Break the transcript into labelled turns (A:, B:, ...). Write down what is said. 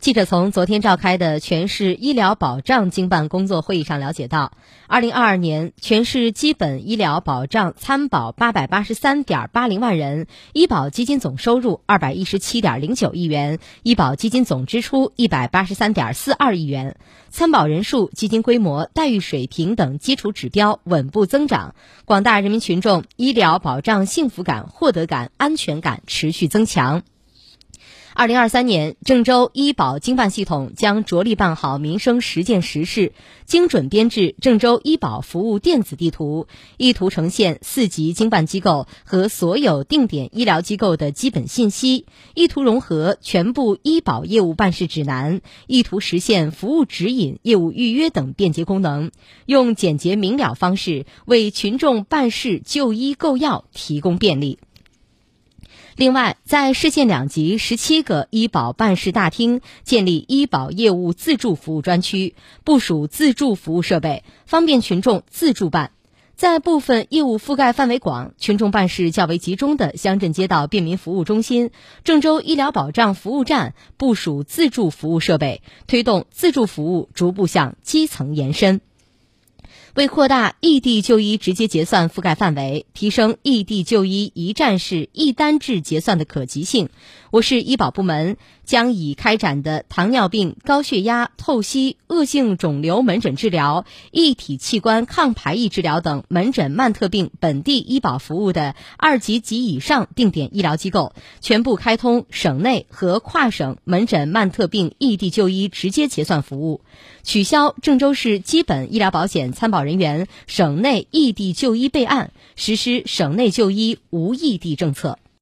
A: 记者从昨天召开的全市医疗保障经办工作会议上了解到，二零二二年全市基本医疗保障参保八百八十三点八零万人，医保基金总收入二百一十七点零九亿元，医保基金总支出一百八十三点四二亿元，参保人数、基金规模、待遇水平等基础指标稳步增长，广大人民群众医疗保障幸福感、获得感、安全感持续增强。二零二三年，郑州医保经办系统将着力办好民生实践实事，精准编制郑州医保服务电子地图，意图呈现四级经办机构和所有定点医疗机构的基本信息，意图融合全部医保业务办事指南，意图实现服务指引、业务预约等便捷功能，用简洁明了方式为群众办事、就医购药提供便利。另外，在市县两级十七个医保办事大厅建立医保业务自助服务专区，部署自助服务设备，方便群众自助办。在部分业务覆盖范围广、群众办事较为集中的乡镇街道便民服务中心，郑州医疗保障服务站部署自助服务设备，推动自助服务逐步向基层延伸。为扩大异地就医直接结算覆盖范围，提升异地就医一站式一单制结算的可及性，我市医保部门将以开展的糖尿病、高血压、透析、恶性肿瘤门诊治疗、一体器官抗排异治疗等门诊慢特病本地医保服务的二级及以上定点医疗机构，全部开通省内和跨省门诊慢特病异地就医直接结算服务，取消郑州市基本医疗保险参保人员省内异地就医备案，实施省内就医无异地政策。